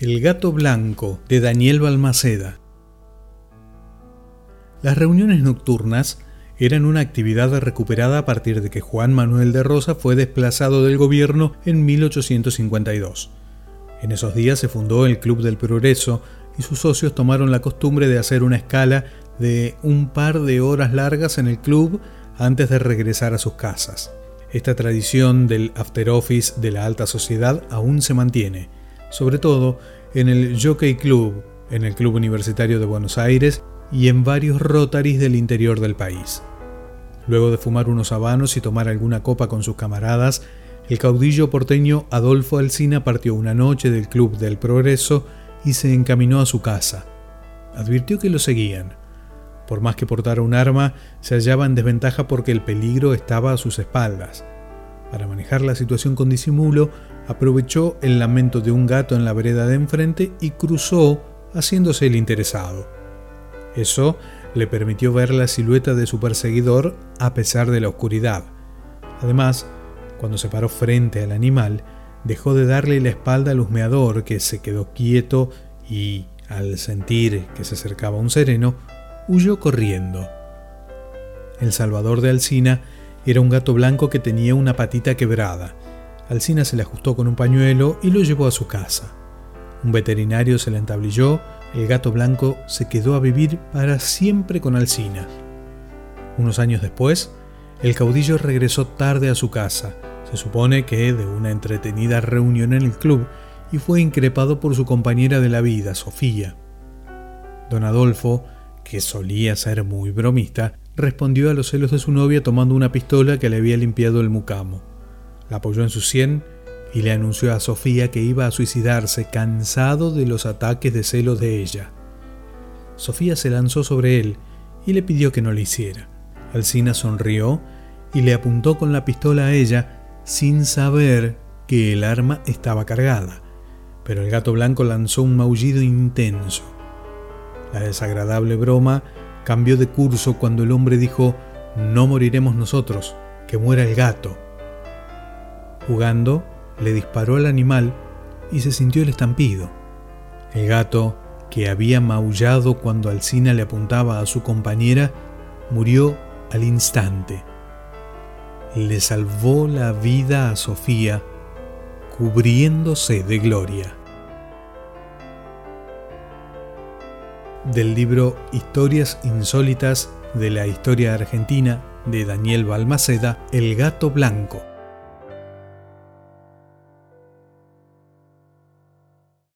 El gato blanco de Daniel Balmaceda. Las reuniones nocturnas eran una actividad recuperada a partir de que Juan Manuel de Rosa fue desplazado del gobierno en 1852. En esos días se fundó el Club del Progreso y sus socios tomaron la costumbre de hacer una escala de un par de horas largas en el club antes de regresar a sus casas. Esta tradición del after office de la alta sociedad aún se mantiene sobre todo en el Jockey Club, en el Club Universitario de Buenos Aires y en varios Rotaries del interior del país. Luego de fumar unos habanos y tomar alguna copa con sus camaradas, el caudillo porteño Adolfo Alsina partió una noche del Club del Progreso y se encaminó a su casa. Advirtió que lo seguían. Por más que portara un arma, se hallaba en desventaja porque el peligro estaba a sus espaldas. Para manejar la situación con disimulo, aprovechó el lamento de un gato en la vereda de enfrente y cruzó haciéndose el interesado. Eso le permitió ver la silueta de su perseguidor a pesar de la oscuridad. Además, cuando se paró frente al animal, dejó de darle la espalda al husmeador que se quedó quieto y, al sentir que se acercaba un sereno, huyó corriendo. El salvador de Alcina era un gato blanco que tenía una patita quebrada Alcina se le ajustó con un pañuelo y lo llevó a su casa. Un veterinario se le entablilló, el gato blanco se quedó a vivir para siempre con Alcina. Unos años después, el caudillo regresó tarde a su casa, se supone que de una entretenida reunión en el club, y fue increpado por su compañera de la vida, Sofía. Don Adolfo, que solía ser muy bromista, respondió a los celos de su novia tomando una pistola que le había limpiado el mucamo. La apoyó en su sien y le anunció a Sofía que iba a suicidarse cansado de los ataques de celos de ella. Sofía se lanzó sobre él y le pidió que no lo hiciera. Alcina sonrió y le apuntó con la pistola a ella sin saber que el arma estaba cargada, pero el gato blanco lanzó un maullido intenso. La desagradable broma cambió de curso cuando el hombre dijo, no moriremos nosotros, que muera el gato. Jugando, le disparó al animal y se sintió el estampido. El gato, que había maullado cuando Alcina le apuntaba a su compañera, murió al instante. Le salvó la vida a Sofía, cubriéndose de gloria. Del libro Historias insólitas de la historia argentina de Daniel Balmaceda, El gato blanco.